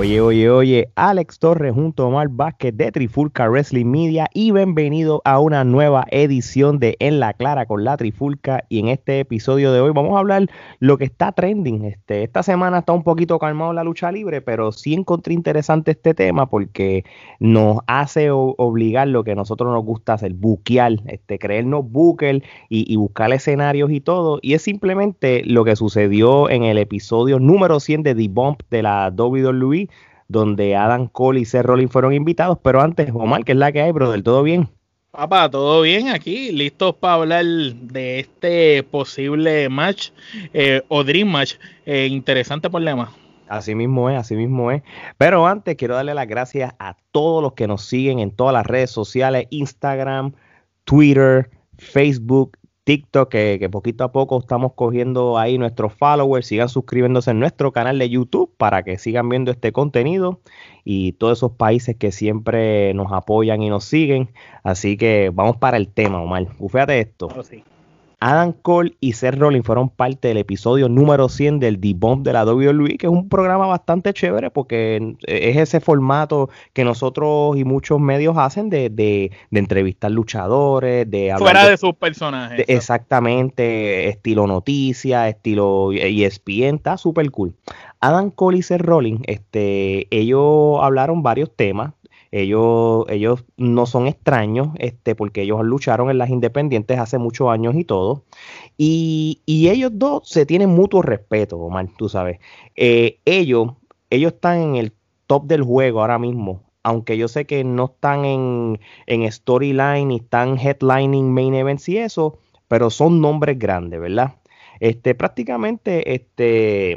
Oye, oye, oye, Alex Torres junto a Omar Vázquez de Trifulca Wrestling Media y bienvenido a una nueva edición de En la Clara con la Trifulca y en este episodio de hoy vamos a hablar lo que está trending. Este, esta semana está un poquito calmado la lucha libre, pero sí encontré interesante este tema porque nos hace obligar lo que a nosotros nos gusta hacer, buquear, este, creernos booker y, y buscar escenarios y todo. Y es simplemente lo que sucedió en el episodio número 100 de The Bump de la WWE donde Adam Cole y Seth Rollins fueron invitados. Pero antes, Omar, ¿qué es la que hay, brother? ¿Todo bien? Papá, todo bien aquí, listos para hablar de este posible match eh, o Dream Match. Eh, interesante problema. Así mismo es, así mismo es. Pero antes quiero darle las gracias a todos los que nos siguen en todas las redes sociales, Instagram, Twitter, Facebook, TikTok, que, poquito a poco estamos cogiendo ahí nuestros followers. Sigan suscribiéndose en nuestro canal de YouTube para que sigan viendo este contenido y todos esos países que siempre nos apoyan y nos siguen. Así que vamos para el tema, Omar. Fíjate esto. Adam Cole y Seth Rollins fueron parte del episodio número 100 del Debump de la WWE, que es un programa bastante chévere porque es ese formato que nosotros y muchos medios hacen de, de, entrevistar luchadores, de hablar Fuera de, sus personajes. exactamente, estilo noticia, estilo ESPN, está súper cool. Adam Cole y Seth Rollins, este, ellos hablaron varios temas, ellos, ellos no son extraños, este, porque ellos lucharon en las independientes hace muchos años y todo. Y, ellos dos se tienen mutuo respeto, Omar, tú sabes. Eh, ellos, ellos están en el top del juego ahora mismo. Aunque yo sé que no están en, en storyline y están headlining main events y eso, pero son nombres grandes, ¿verdad? Este, prácticamente, este,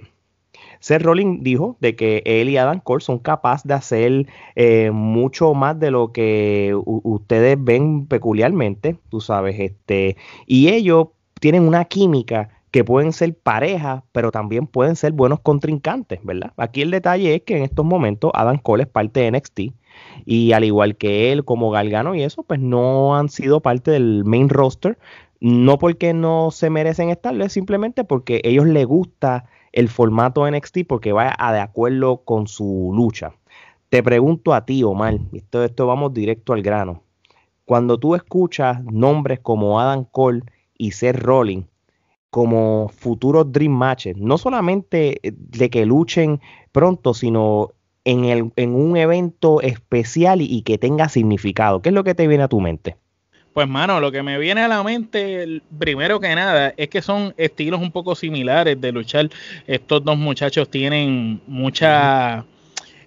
Seth Rollins dijo de que él y Adam Cole son capaces de hacer eh, mucho más de lo que ustedes ven peculiarmente, tú sabes, este, y ellos tienen una química que pueden ser pareja, pero también pueden ser buenos contrincantes, ¿verdad? Aquí el detalle es que en estos momentos Adam Cole es parte de NXT y al igual que él como Galgano y eso, pues no han sido parte del main roster, no porque no se merecen estarlo, es simplemente porque ellos les gusta el formato NXT porque va a de acuerdo con su lucha. Te pregunto a ti, Omar, esto, esto vamos directo al grano. Cuando tú escuchas nombres como Adam Cole y Seth Rollins como futuros Dream Matches, no solamente de que luchen pronto, sino en, el, en un evento especial y que tenga significado. ¿Qué es lo que te viene a tu mente? Pues mano, lo que me viene a la mente, primero que nada, es que son estilos un poco similares de luchar. Estos dos muchachos tienen mucha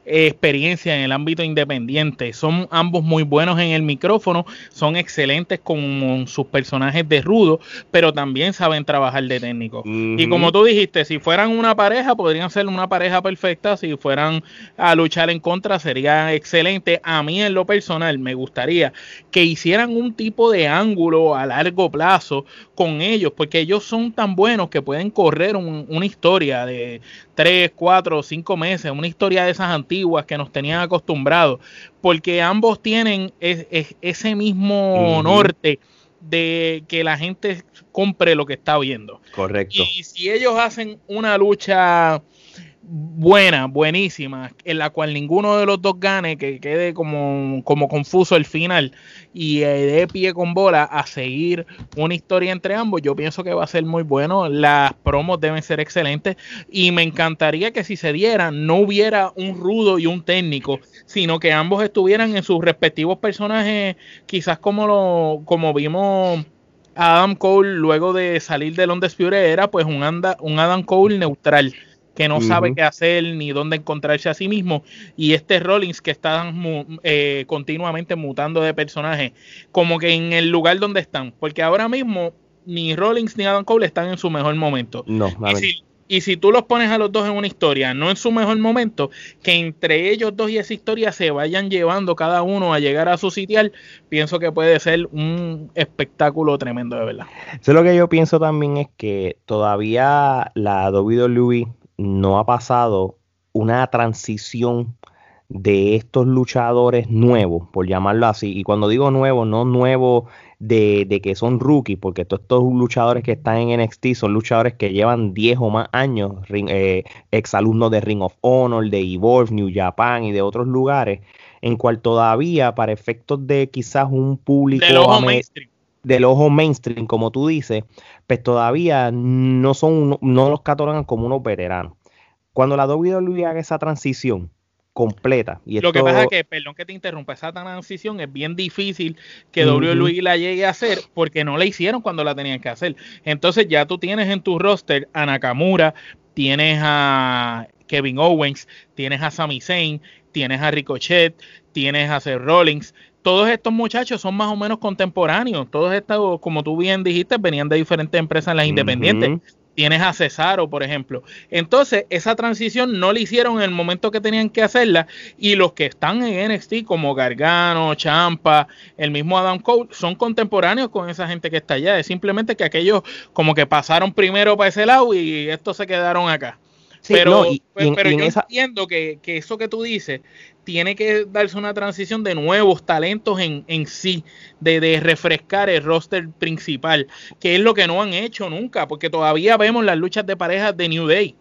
experiencia en el ámbito independiente. Son ambos muy buenos en el micrófono, son excelentes con sus personajes de rudo, pero también saben trabajar de técnico. Y como tú dijiste, si fueran una pareja, podrían ser una pareja perfecta. Si fueran a luchar en contra, sería excelente. A mí, en lo personal, me gustaría que hicieran un tipo de ángulo a largo plazo con ellos, porque ellos son tan buenos que pueden correr una historia de, tres, cuatro, cinco meses, una historia de esas antiguas que nos tenían acostumbrados, porque ambos tienen ese mismo norte de que la gente compre lo que está viendo. Correcto. Y si ellos hacen una lucha buena, buenísima, en la cual ninguno de los dos gane, que quede como, como confuso el final y eh, de pie con bola a seguir una historia entre ambos, yo pienso que va a ser muy bueno. Las promos deben ser excelentes y me encantaría que si se dieran no hubiera un rudo y un técnico, sino que ambos estuvieran en sus respectivos personajes, quizás como lo como vimos Adam Cole luego de salir de Londres era pues un, anda, un Adam Cole neutral que no sabe qué hacer ni dónde encontrarse a sí mismo. Y este Rollins que está eh, continuamente mutando de personaje, como que en el lugar donde están. Porque ahora mismo ni Rollins ni Adam Cole están en su mejor momento. No, y si, y si tú los pones a los dos en una historia, no en su mejor momento, que entre ellos dos y esa historia se vayan llevando cada uno a llegar a su sitial, pienso que puede ser un espectáculo tremendo de verdad. Eso lo que yo pienso también es que todavía la WWE no ha pasado una transición de estos luchadores nuevos, por llamarlo así. Y cuando digo nuevos, no nuevos de, que son rookies, porque todos estos luchadores que están en NXT son luchadores que llevan 10 o más años, eh, exalumnos de Ring of Honor, de Evolve, New Japan y de otros lugares, en cual todavía, para efectos de quizás un público del ojo mainstream, del ojo mainstream como tú dices, pues todavía no son no los catalogan como unos veteranos. Cuando la WWE haga esa transición, completa. Y Lo que pasa es que, perdón que te interrumpa, esa transición es bien difícil que WWE la llegue a hacer porque no la hicieron cuando la tenían que hacer. Entonces ya tú tienes en tu roster a Nakamura, tienes a Kevin Owens, tienes a Sami Zayn, tienes a Ricochet, tienes a Seth Rollins. Todos estos muchachos son más o menos contemporáneos. Todos estos, como tú bien dijiste, venían de diferentes empresas en las independientes tienes a Cesaro, por ejemplo. Entonces, esa transición no la hicieron en el momento que tenían que hacerla y los que están en NXT como Gargano, Champa, el mismo Adam Cole, son contemporáneos con esa gente que está allá. Es simplemente que aquellos como que pasaron primero para ese lado y estos se quedaron acá pero, pero yo entiendo que, eso que tú dices tiene que darse una transición de nuevos talentos en, en sí, de, refrescar el roster principal, que es lo que no han hecho nunca, porque todavía vemos las luchas de parejas de New Day.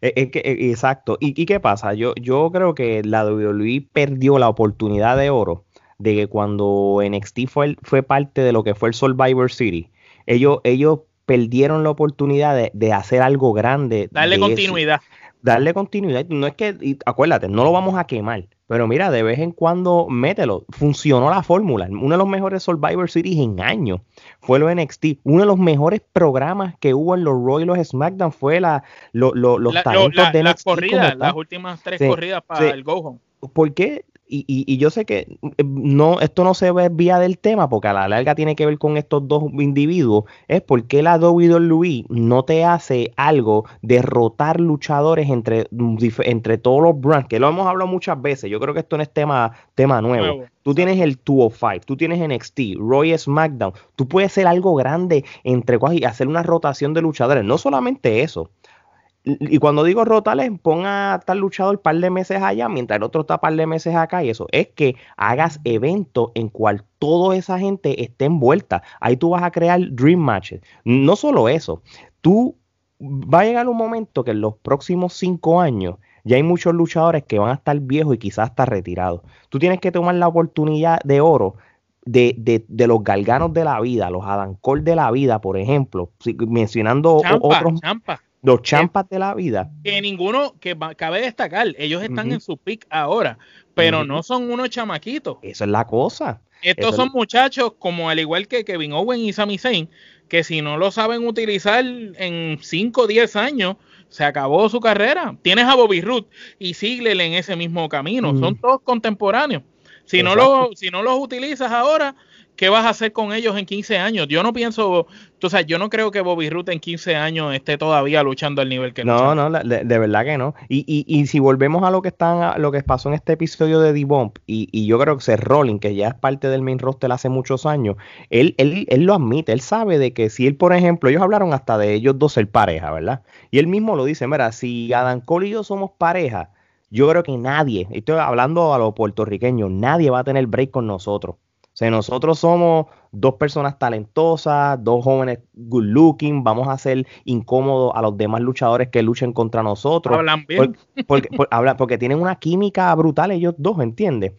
Eh, eh, eh, exacto. ¿Y, qué pasa? Yo, yo creo que la WWE perdió la oportunidad de oro de que cuando NXT fue, fue parte de lo que fue el Survivor City, ellos, ellos perdieron la oportunidad de, hacer algo grande. Darle continuidad. Darle continuidad. No es que, acuérdate, no lo vamos a quemar. Pero mira, de vez en cuando mételo. Funcionó la fórmula. Uno de los mejores Survivor Series en años fue lo NXT. Uno de los mejores programas que hubo en los Roy y los SmackDown fue la, los talentos de NXT. Las corridas, las últimas tres corridas para el Go Home. ¿Por qué y, y, yo sé que eh, no, esto no se ve vía del tema, porque a la larga tiene que ver con estos dos individuos, es porque la WWE no te hace algo derrotar luchadores entre, entre todos los brands, que lo hemos hablado muchas veces, yo creo que esto no es tema, tema nuevo. Tú tienes el 205, tú tienes NXT, Roy SmackDown, tú puedes hacer algo grande entre y hacer una rotación de luchadores, no solamente eso, y cuando digo rotales, ponga a tal luchador un par de meses allá, mientras el otro está un par de meses acá, y eso es que hagas eventos en cual toda esa gente esté envuelta. Ahí tú vas a crear dream matches. No solo eso, tú va a llegar un momento que en los próximos cinco años ya hay muchos luchadores que van a estar viejos y quizás hasta retirados. Tú tienes que tomar la oportunidad de oro de, de, de, los galganos de la vida, los Adam Cole de la vida, por ejemplo, mencionando otros los champas de la vida. Que ninguno, que cabe destacar, ellos están en su pick ahora, pero no son unos chamaquitos. Esa es la cosa. Estos son muchachos, como al igual que Kevin Owen y Sami Zayn, que si no lo saben utilizar en 5 o 10 años, se acabó su carrera. Tienes a Bobby Root y Ziggler en ese mismo camino. Son todos contemporáneos. Si no, lo, si no los utilizas ahora, ¿qué vas a hacer con ellos en 15 años? Yo no pienso, tú sabes, yo no creo que Bobby Root en 15 años esté todavía luchando al nivel que No, no, de, verdad que no. Y, y, y, si volvemos a lo que están, lo que pasó en este episodio de D-Bomb, y, y, yo creo que Seth Rolling, que ya es parte del main roster hace muchos años, él, él, él lo admite, él sabe de que si él, por ejemplo, ellos hablaron hasta de ellos dos ser pareja, ¿verdad? Y él mismo lo dice, mira, si Adam Cole y yo somos pareja, yo creo que nadie, estoy hablando a los puertorriqueños, nadie va a tener break con nosotros. O sea, nosotros somos dos personas talentosas, dos jóvenes good looking, vamos a hacer incómodos a los demás luchadores que luchen contra nosotros. Hablan bien. porque, porque, tienen una química brutal ellos dos, ¿entiendes?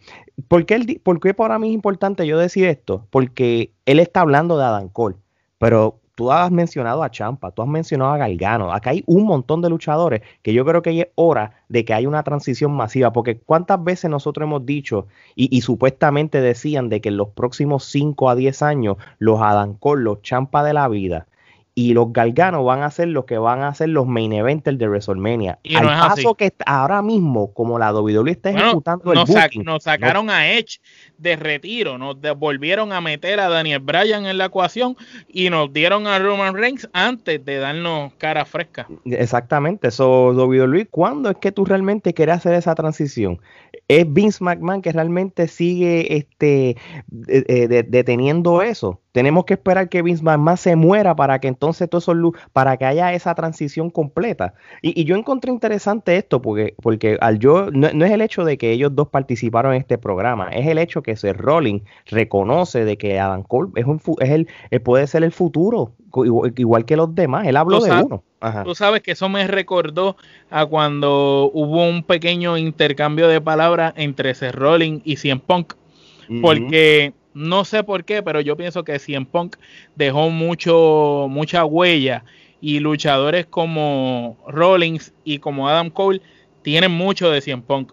¿Por qué, ¿Por qué para mí es importante yo decir esto? Porque él está hablando de Adam Cole, pero tú has mencionado a Champa, tú has mencionado a Galgano, acá hay un montón de luchadores que yo creo que es hora de que haya una transición masiva, porque cuántas veces nosotros hemos dicho y, supuestamente decían de que en los próximos 5 a 10 años los Cole, los Champa de la vida, y los Galganos van a ser los que van a ser los main eventers de WrestleMania. Y Al paso que ahora mismo, como la WWE está ejecutando el booking, nos sacaron a Edge de retiro, nos volvieron a meter a Daniel Bryan en la ecuación y nos dieron a Roman Reigns antes de darnos cara fresca. Exactamente, eso WWE, ¿cuándo es que tú realmente quieres hacer esa transición? ¿Es Vince McMahon que realmente sigue este, deteniendo eso? Tenemos que esperar que Vince McMahon se muera para que entonces entonces todos esos para que haya esa transición completa. Y, yo encontré interesante esto porque, porque al yo, no, es el hecho de que ellos dos participaron en este programa, es el hecho que Seth Rolling reconoce de que Adam Cole es, un, es el, eh, puede ser el futuro, igual, que los demás, él habló de uno. Tú sabes que eso me recordó a cuando hubo un pequeño intercambio de palabras entre Seth Rolling y Cien Punk, porque no sé por qué, pero yo pienso que Cien Punk dejó mucho, mucha huella y luchadores como Rollins y como Adam Cole tienen mucho de Cien Punk.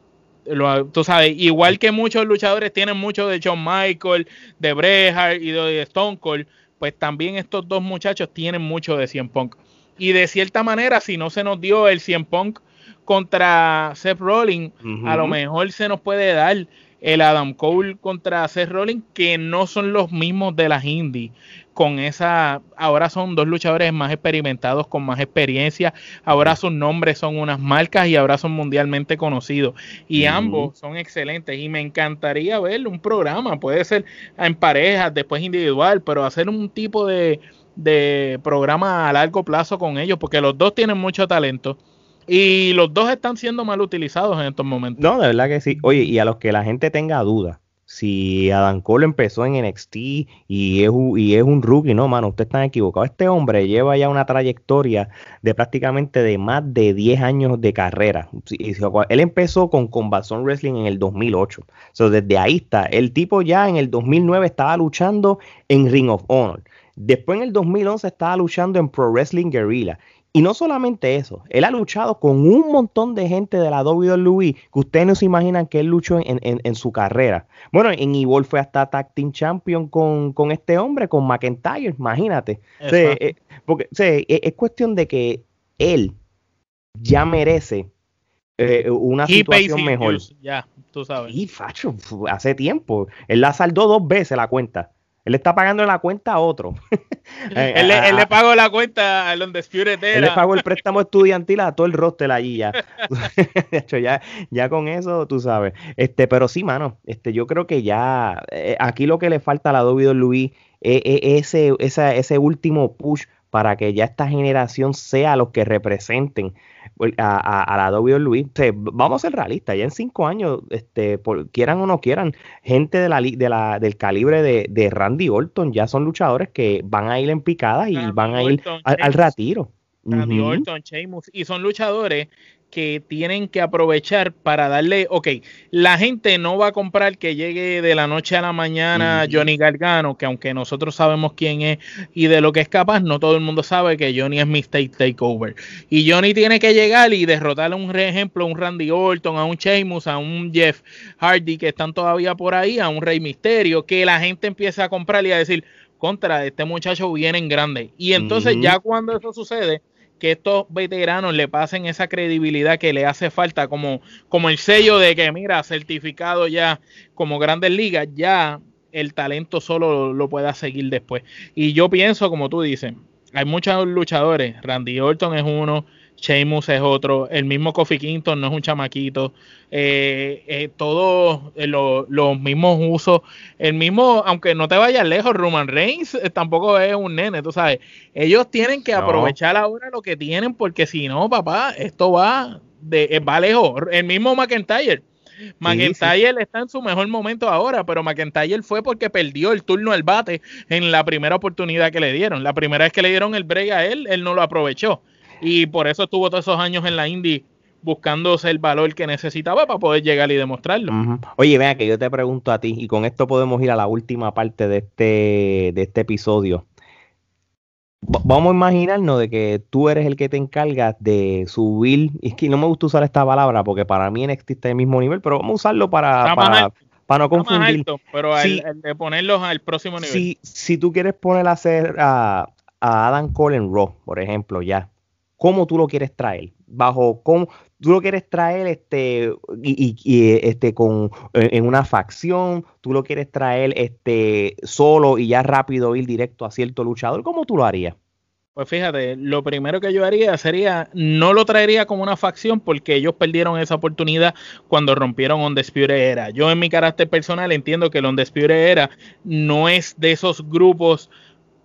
tú sabes, igual que muchos luchadores tienen mucho de Shawn Michael, de Bret y de Stone Cold, pues también estos dos muchachos tienen mucho de Cien Punk. Y de cierta manera, si no se nos dio el Cien Punk contra Seth Rollins, a lo mejor se nos puede dar el Adam Cole contra Seth Rollins, que no son los mismos de las indies. Con esa, ahora son dos luchadores más experimentados, con más experiencia. Ahora sus nombres son unas marcas y ahora son mundialmente conocidos. Y ambos son excelentes. Y me encantaría ver un programa, puede ser en parejas, después individual, pero hacer un tipo de, de programa a largo plazo con ellos, porque los dos tienen mucho talento y los dos están siendo mal utilizados en estos momentos. No, de verdad que sí. Oye, y a los que la gente tenga dudas, si Adam Cole empezó en NXT y es, y es un rookie, no, mano, usted está equivocado. Este hombre lleva ya una trayectoria de prácticamente de más de 10 años de carrera. Él empezó con Combat Wrestling en el 2008. So, desde ahí está. El tipo ya en el 2009 estaba luchando en Ring of Honor. Después en el 2011 estaba luchando en Pro Wrestling Guerrilla. Y no solamente eso, él ha luchado con un montón de gente de la WWE que ustedes no se imaginan que él luchó en, su carrera. Bueno, en Evolve fue hasta Tag Team Champion con, este hombre, con McIntyre, imagínate. Eh, porque e, es, cuestión de que él ya merece eh, una situación mejor. Ya, tú sabes. Y Facho, hace tiempo. Él la saldó dos veces la cuenta. Él está pagando la cuenta a otro. Él, le, pagó la cuenta a donde Él le pagó el préstamo estudiantil a todo el roster allí ya. de hecho, ya, ya con eso, tú sabes. Este, pero sí, mano, este, yo creo que ya eh, aquí lo que le falta a la WWE es, ese, ese último push para que ya esta generación sea los que representen pues, a, la WWE. vamos a ser realistas, ya en cinco años, este, quieran o no quieran, gente de la, de la, del calibre de, Randy Orton ya son luchadores que van a ir en picadas y van a ir al, retiro. Randy Orton, Sheamus, y son luchadores que tienen que aprovechar para darle, ok, la gente no va a comprar que llegue de la noche a la mañana Johnny Gargano, que aunque nosotros sabemos quién es y de lo que es capaz, no todo el mundo sabe que Johnny es Mistake Takeover. Y Johnny tiene que llegar y derrotar a un ejemplo, a un Randy Orton, a un Sheamus, a un Jeff Hardy que están todavía por ahí, a un Rey Misterio, que la gente empieza a comprar y a decir, contra, este muchacho viene en grande. Y entonces ya cuando eso sucede, que estos veteranos le pasen esa credibilidad que le hace falta, como, como el sello de que, mira, certificado ya como grandes ligas, ya el talento solo lo, pueda seguir después. Y yo pienso, como tú dices, hay muchos luchadores, Randy Orton es uno, Sheamus es otro, el mismo Kofi Kingston no es un chamaquito, eh, eh, todos eh, los mismos usos, el mismo, aunque no te vayas lejos, Roman Reigns tampoco es un nene, tú sabes, ellos tienen que aprovechar ahora lo que tienen porque si no, papá, esto va, de, va lejos, el mismo McIntyre. McIntyre está en su mejor momento ahora, pero McIntyre fue porque perdió el turno al bate en la primera oportunidad que le dieron. La primera vez que le dieron el break a él, él no lo aprovechó. Y por eso estuvo todos esos años en la Indy buscándose el valor que necesitaba para poder llegar y demostrarlo. Oye, vea que yo te pregunto a ti, y con esto podemos ir a la última parte de este, de este episodio. Vamos a imaginarnos de que tú eres el que te encargas de subir, y es que no me gusta usar esta palabra porque para mí NXT está el mismo nivel, pero vamos a usarlo para, para, no confundir. pero el, de ponerlos al próximo nivel. Si, si tú quieres poner a hacer a, a Adam Cole en Raw, por ejemplo, ya, cómo tú lo quieres traer, bajo cómo tú lo quieres traer este y, este con en una facción, tú lo quieres traer este solo y ya rápido ir directo a cierto luchador, ¿cómo tú lo harías? Pues fíjate, lo primero que yo haría sería, no lo traería como una facción porque ellos perdieron esa oportunidad cuando rompieron On Era. Yo en mi carácter personal entiendo que el On Era no es de esos grupos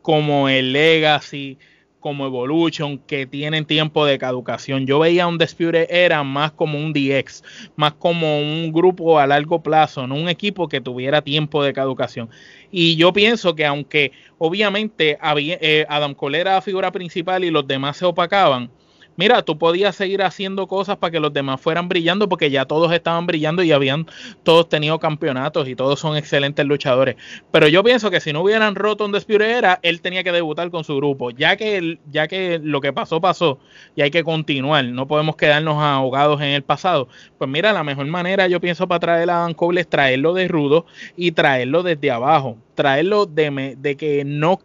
como el Legacy, como Evolution, que tienen tiempo de caducación. Yo veía un Undisputed Era más como un DX, más como un grupo a largo plazo, no un equipo que tuviera tiempo de caducación. Y yo pienso que aunque obviamente eh, Adam Cole era la figura principal y los demás se opacaban, mira, tú podías seguir haciendo cosas para que los demás fueran brillando porque ya todos estaban brillando y habían todos tenido campeonatos y todos son excelentes luchadores. Pero yo pienso que si no hubieran roto un Era, él tenía que debutar con su grupo. Ya que, ya que lo que pasó, pasó y hay que continuar, no podemos quedarnos ahogados en el pasado. Pues mira, la mejor manera yo pienso para traer a Dan Cole es traerlo de rudo y traerlo desde abajo. Traerlo de que no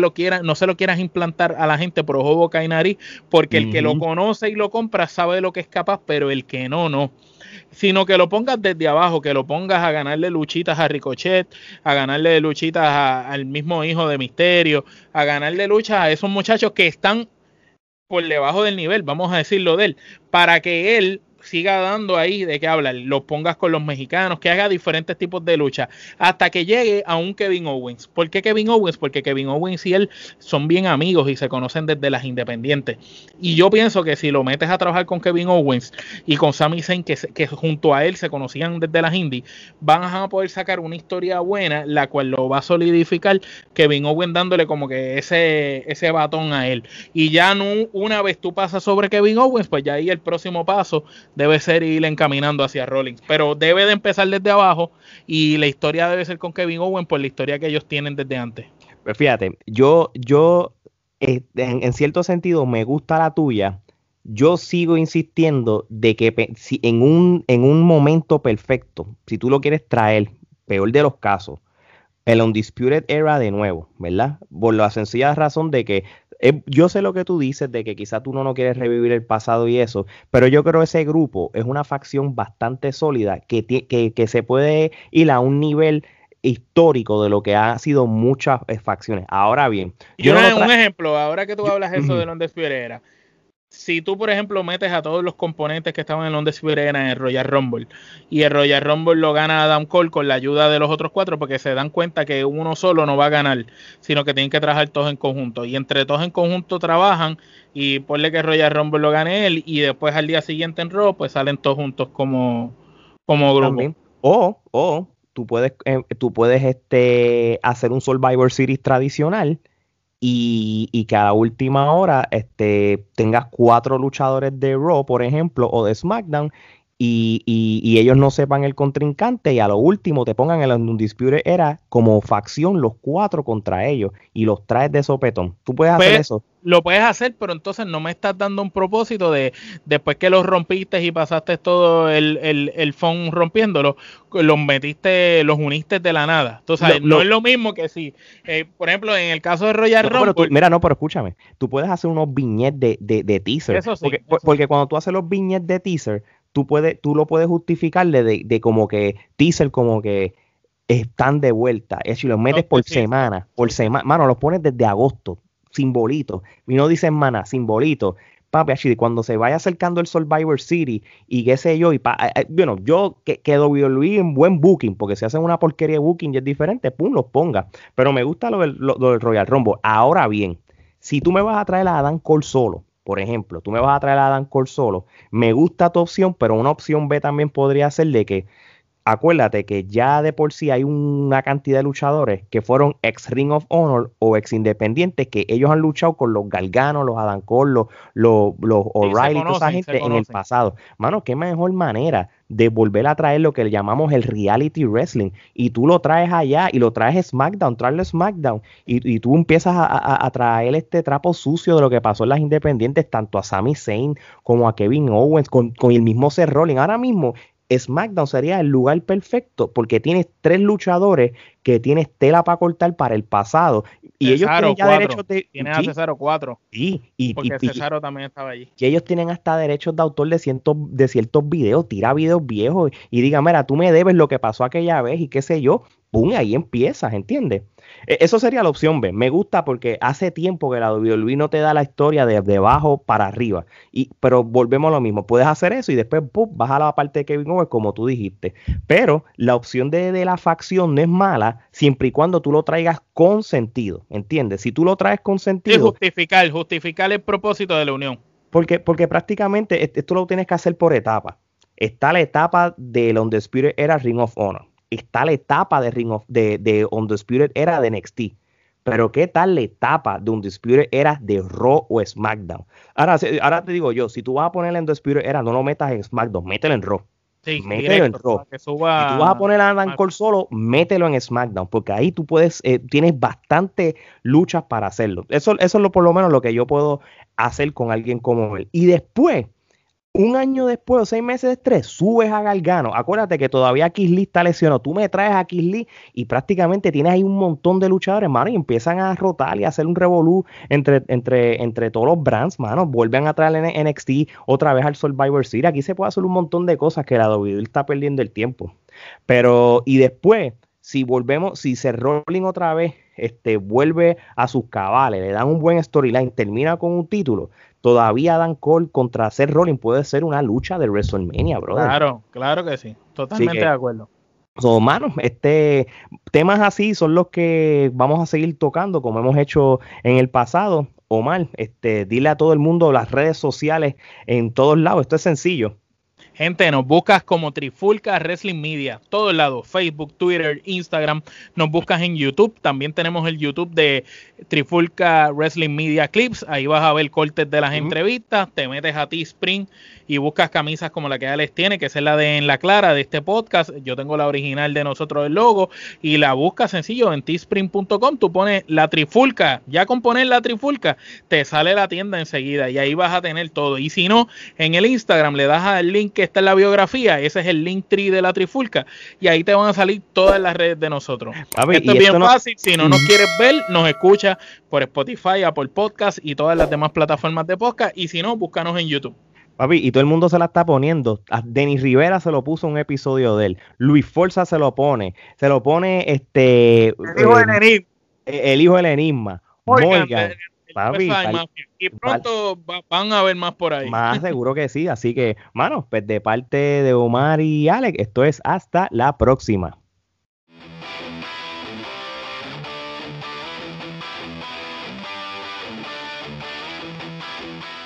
lo quieran, no se lo quieras implantar a la gente por ojo, boca y nariz, porque el que lo conoce y lo compra sabe de lo que es capaz, pero el que no, no. Sino que lo pongas desde abajo, que lo pongas a ganarle luchitas a Ricochet, a ganarle luchitas al mismo hijo de Misterio, a ganarle luchas a esos muchachos que están por debajo del nivel, vamos a decirlo de él, para que él siga dando ahí de qué hablar, lo pongas con los mexicanos, que haga diferentes tipos de lucha, hasta que llegue a un Kevin Owens. ¿Por qué Kevin Owens? Porque Kevin Owens y él son bien amigos y se conocen desde las independientes. Y yo pienso que si lo metes a trabajar con Kevin Owens y con Sami Zayn, que, que junto a él se conocían desde las indies, van a poder sacar una historia buena, la cual lo va a solidificar Kevin Owens dándole como que ese, ese batón a él. Y ya no, una vez tú pasas sobre Kevin Owens, pues ya ahí el próximo paso debe ser ir encaminando hacia Rollins. Pero debe de empezar desde abajo y la historia debe ser con Kevin Owen por la historia que ellos tienen desde antes. Pues fíjate, yo, yo eh, en, cierto sentido me gusta la tuya. Yo sigo insistiendo de que si en un, en un momento perfecto, si tú lo quieres traer, peor de los casos, el Undisputed Era de nuevo, ¿verdad? Por la sencilla razón de que yo sé lo que tú dices de que quizá tú no, no quieres revivir el pasado y eso, pero yo creo que ese grupo es una facción bastante sólida que, que, se puede ir a un nivel histórico de lo que ha sido muchas eh, facciones. Ahora bien, yo, no un ejemplo, ahora que tú hablas eso de Londres Era, si tú, por ejemplo, metes a todos los componentes que estaban en Londres en el Royal Rumble y el Royal Rumble lo gana Adam Cole con la ayuda de los otros cuatro porque se dan cuenta que uno solo no va a ganar, sino que tienen que trabajar todos en conjunto. Y entre todos en conjunto trabajan y ponle que Royal Rumble lo gane él y después al día siguiente en Raw pues salen todos juntos como, como grupo. O, o tú puedes, eh, tú puedes este, hacer un Survivor Series tradicional y, que a la última hora este, tengas cuatro luchadores de Raw, por ejemplo, o de SmackDown, y, y, ellos no sepan el contrincante y a lo último te pongan el Undisputed Era como facción los cuatro contra ellos y los traes de sopetón. Tú puedes hacer pues, eso lo puedes hacer, pero entonces no me estás dando un propósito de después que los rompiste y pasaste todo el, el, el phone rompiéndolo, los metiste, los uniste de la nada. Entonces, no es lo mismo que si, eh, por ejemplo, en el caso de Royal Rumble. mira, no, pero escúchame, tú puedes hacer unos viñetes de, de, de teaser. Eso sí, porque, porque cuando tú haces los viñetes de teaser, tú, puedes, tú lo puedes justificar de, de, como que teaser, como que están de vuelta. Es si los metes por semana, por semana, mano, los pones desde agosto simbolito. Y no dicen mana, simbolito. Papi, así, cuando se vaya acercando el Survivor City y qué sé yo, y pa, eh, eh, bueno, yo que, que en buen booking, porque si hacen una porquería de booking y es diferente, pum, los ponga. Pero me gusta lo del, Royal Rumble. Ahora bien, si tú me vas a traer a Adam Cole solo, por ejemplo, tú me vas a traer a Adam Cole solo, me gusta tu opción, pero una opción B también podría ser de que acuérdate que ya de por sí hay una cantidad de luchadores que fueron ex Ring of Honor o ex independientes que ellos han luchado con los Galganos, los Adam Cole, los, los, O'Reilly, toda esa gente en el pasado. Mano, qué mejor manera de volver a traer lo que le llamamos el reality wrestling y tú lo traes allá y lo traes SmackDown, traerlo SmackDown y, tú empiezas a, traer este trapo sucio de lo que pasó en las independientes, tanto a Sami Zayn como a Kevin Owens, con, con el mismo Seth Rollins. Ahora mismo SmackDown sería el lugar perfecto porque tienes tres luchadores que tienes tela para cortar para el pasado. Y ellos tienen ya derechos de. Tienes a Cesaro 4. Sí, y, porque Cesaro también estaba allí. Y ellos tienen hasta derechos de autor de, cientos, de ciertos videos. Tira videos viejos y diga, mira, tú me debes lo que pasó aquella vez y qué sé yo ¡pum! Ahí empiezas, ¿entiendes? E, eso sería la opción B. Me gusta porque hace tiempo que la WWE no te da la historia de, de abajo para arriba. Y, pero volvemos a lo mismo. Puedes hacer eso y después ¡pum! vas a la parte de Kevin Owens como tú dijiste. Pero la opción de, de, la facción no es mala siempre y cuando tú lo traigas con sentido. ¿Entiendes? Si tú lo traes con sentido. Sí, justificar, justificar el propósito de la unión. Porque, porque prácticamente esto lo tienes que hacer por etapas. Está la etapa de la Undisputed Era Ring of Honor está la etapa de Ring of, de, de Undisputed era de NXT. Pero ¿qué tal la etapa de Undisputed era de Raw o SmackDown? Ahora, ahora te digo yo, si tú vas a poner en Undisputed era, no lo metas en SmackDown, mételo en Raw. Sí, mételo en Raw. Si tú vas a poner a Adam Cole solo, mételo en SmackDown, porque ahí tú puedes, eh, tienes bastante luchas para hacerlo. Eso, eso es lo, por lo menos lo que yo puedo hacer con alguien como él. Y después, un año después o seis meses después, subes a Galgano. Acuérdate que todavía Kisly está lesionado. Tú me traes a Kisly y prácticamente tienes ahí un montón de luchadores, hermano, y empiezan a rotar y a hacer un revolú entre, entre, entre todos los brands, mano. Vuelven a traer en NXT otra vez al Survivor Series. Aquí se puede hacer un montón de cosas que la WWE está perdiendo el tiempo. Pero, y después, si volvemos, si se rolling otra vez, este, vuelve a sus cabales, le dan un buen storyline, termina con un título, todavía Dan Cole contra Seth Rollins puede ser una lucha de WrestleMania, brother. Claro, claro que sí, totalmente de acuerdo. So, mano, este, temas así son los que vamos a seguir tocando, como hemos hecho en el pasado. Omar, este, dile a todo el mundo las redes sociales en todos lados. Esto es sencillo. Gente, nos buscas como Trifulca Wrestling Media, todo el lado, Facebook, Twitter, Instagram, nos buscas en YouTube, también tenemos el YouTube de Trifulca Wrestling Media Clips, ahí vas a ver cortes de las entrevistas, te metes a T-Spring y buscas camisas como la que Alex tiene, que es la de En la Clara de este podcast, yo tengo la original de nosotros el logo, y la buscas sencillo en teespring.com, tú pones la Trifulca, ya con poner la Trifulca, te sale la tienda enseguida y ahí vas a tener todo, y si no, en el Instagram le das al link que está en la biografía, ese es el link tree de la Trifulca, y ahí te van a salir todas las redes de nosotros. esto es bien fácil, si no nos quieres ver, nos escucha por Spotify, Apple Podcast y todas las demás plataformas de podcast, y si no, búscanos en YouTube. Papi, y todo el mundo se la está poniendo. A Denis Rivera se lo puso un episodio de él. Luis Forza se lo pone. Se lo pone este. El hijo del enigma. El hijo del enigma. Y pronto van a ver más por ahí. Más seguro que sí. Así que, mano, pues de parte de Omar y Alex, esto es hasta la próxima.